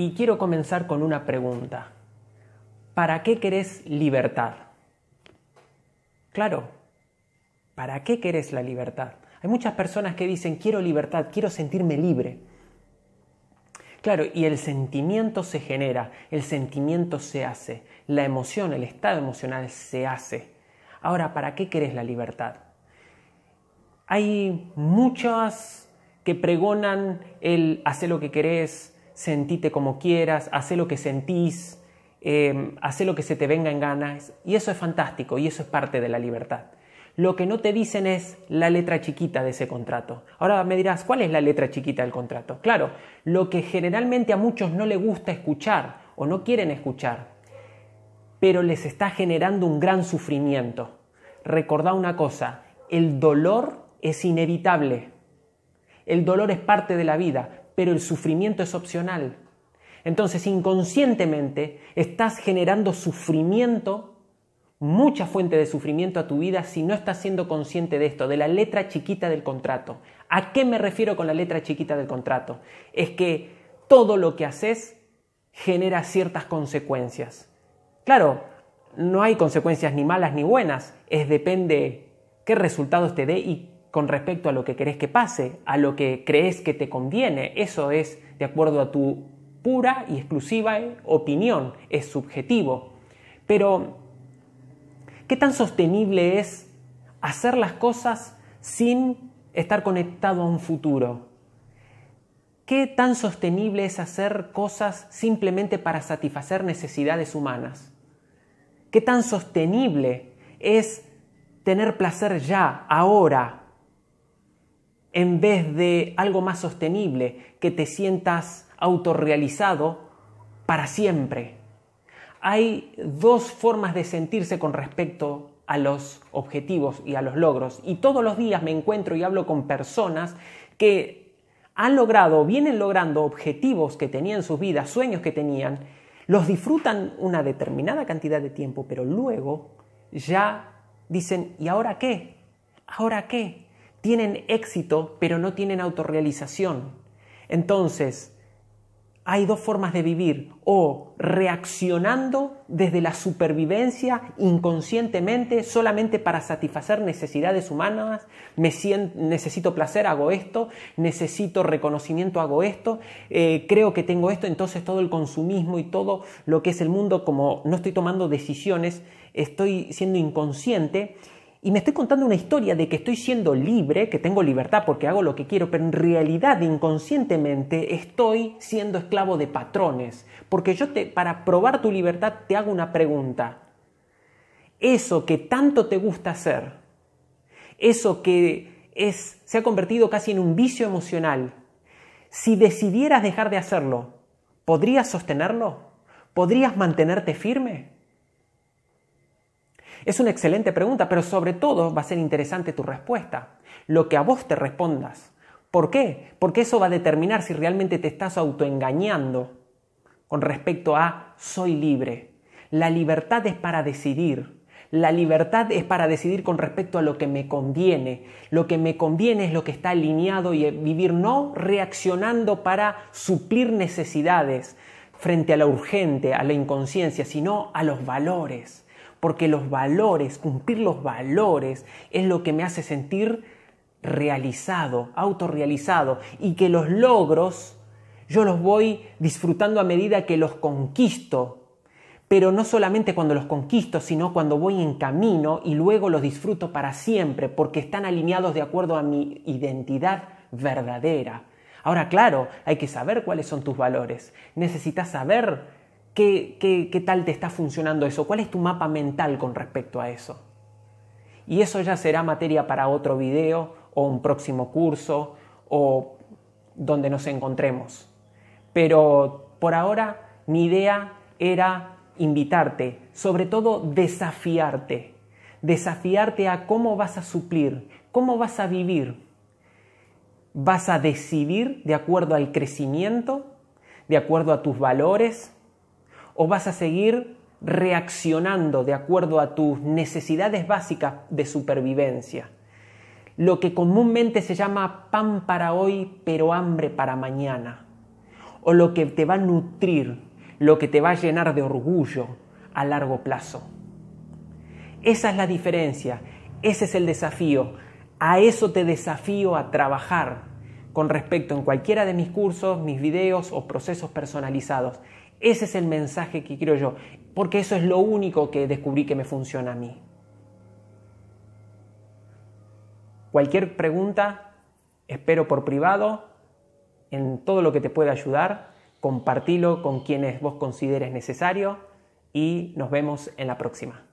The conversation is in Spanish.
Y quiero comenzar con una pregunta. ¿Para qué querés libertad? Claro, ¿para qué querés la libertad? Hay muchas personas que dicen, quiero libertad, quiero sentirme libre. Claro, y el sentimiento se genera, el sentimiento se hace, la emoción, el estado emocional se hace. Ahora, ¿para qué querés la libertad? Hay muchas que pregonan el hacer lo que querés, sentite como quieras, hacer lo que sentís, eh, hacer lo que se te venga en ganas, y eso es fantástico, y eso es parte de la libertad. Lo que no te dicen es la letra chiquita de ese contrato. Ahora me dirás, ¿cuál es la letra chiquita del contrato? Claro, lo que generalmente a muchos no les gusta escuchar o no quieren escuchar, pero les está generando un gran sufrimiento. Recordá una cosa, el dolor es inevitable. El dolor es parte de la vida, pero el sufrimiento es opcional. Entonces, inconscientemente, estás generando sufrimiento, mucha fuente de sufrimiento a tu vida si no estás siendo consciente de esto, de la letra chiquita del contrato. ¿A qué me refiero con la letra chiquita del contrato? Es que todo lo que haces genera ciertas consecuencias. Claro, no hay consecuencias ni malas ni buenas, es depende qué resultados te dé y con respecto a lo que querés que pase, a lo que crees que te conviene. Eso es de acuerdo a tu pura y exclusiva opinión, es subjetivo. Pero, ¿qué tan sostenible es hacer las cosas sin estar conectado a un futuro? ¿Qué tan sostenible es hacer cosas simplemente para satisfacer necesidades humanas? ¿Qué tan sostenible es tener placer ya, ahora, en vez de algo más sostenible, que te sientas autorrealizado para siempre. Hay dos formas de sentirse con respecto a los objetivos y a los logros. Y todos los días me encuentro y hablo con personas que han logrado, vienen logrando objetivos que tenían en sus vidas, sueños que tenían, los disfrutan una determinada cantidad de tiempo, pero luego ya dicen, ¿y ahora qué? ¿Ahora qué? Tienen éxito, pero no tienen autorrealización. Entonces, hay dos formas de vivir, o reaccionando desde la supervivencia inconscientemente solamente para satisfacer necesidades humanas, me necesito placer, hago esto, necesito reconocimiento, hago esto, eh, creo que tengo esto, entonces todo el consumismo y todo lo que es el mundo, como no estoy tomando decisiones, estoy siendo inconsciente y me estoy contando una historia de que estoy siendo libre, que tengo libertad porque hago lo que quiero, pero en realidad inconscientemente estoy siendo esclavo de patrones. Porque yo te, para probar tu libertad te hago una pregunta. Eso que tanto te gusta hacer, eso que es, se ha convertido casi en un vicio emocional, si decidieras dejar de hacerlo, ¿podrías sostenerlo? ¿Podrías mantenerte firme? Es una excelente pregunta, pero sobre todo va a ser interesante tu respuesta, lo que a vos te respondas. ¿Por qué? Porque eso va a determinar si realmente te estás autoengañando con respecto a soy libre. La libertad es para decidir. La libertad es para decidir con respecto a lo que me conviene. Lo que me conviene es lo que está alineado y vivir no reaccionando para suplir necesidades frente a la urgente, a la inconsciencia, sino a los valores porque los valores, cumplir los valores, es lo que me hace sentir realizado, autorrealizado, y que los logros yo los voy disfrutando a medida que los conquisto, pero no solamente cuando los conquisto, sino cuando voy en camino y luego los disfruto para siempre, porque están alineados de acuerdo a mi identidad verdadera. Ahora, claro, hay que saber cuáles son tus valores. Necesitas saber ¿Qué, tal te está funcionando eso? ¿Cuál es tu mapa mental con respecto a eso? Y eso ya será materia para otro video o un próximo curso o donde nos encontremos. Pero por ahora mi idea era invitarte, sobre todo desafiarte, desafiarte a cómo vas a suplir, cómo vas a vivir. ¿Vas a decidir de acuerdo al crecimiento, de acuerdo a tus valores, o vas a seguir reaccionando de acuerdo a tus necesidades básicas de supervivencia. Lo que comúnmente se llama pan para hoy, pero hambre para mañana. o lo que te va a nutrir, lo que te va a llenar de orgullo a largo plazo. Esa es la diferencia, ese es el desafío. A eso te desafío a trabajar con respecto en cualquiera de mis cursos, mis videos o procesos personalizados. Ese es el mensaje que quiero yo, porque eso es lo único que descubrí que me funciona a mí. Cualquier pregunta, espero por privado, en todo lo que te pueda ayudar, compartilo con quienes vos consideres necesario y nos vemos en la próxima.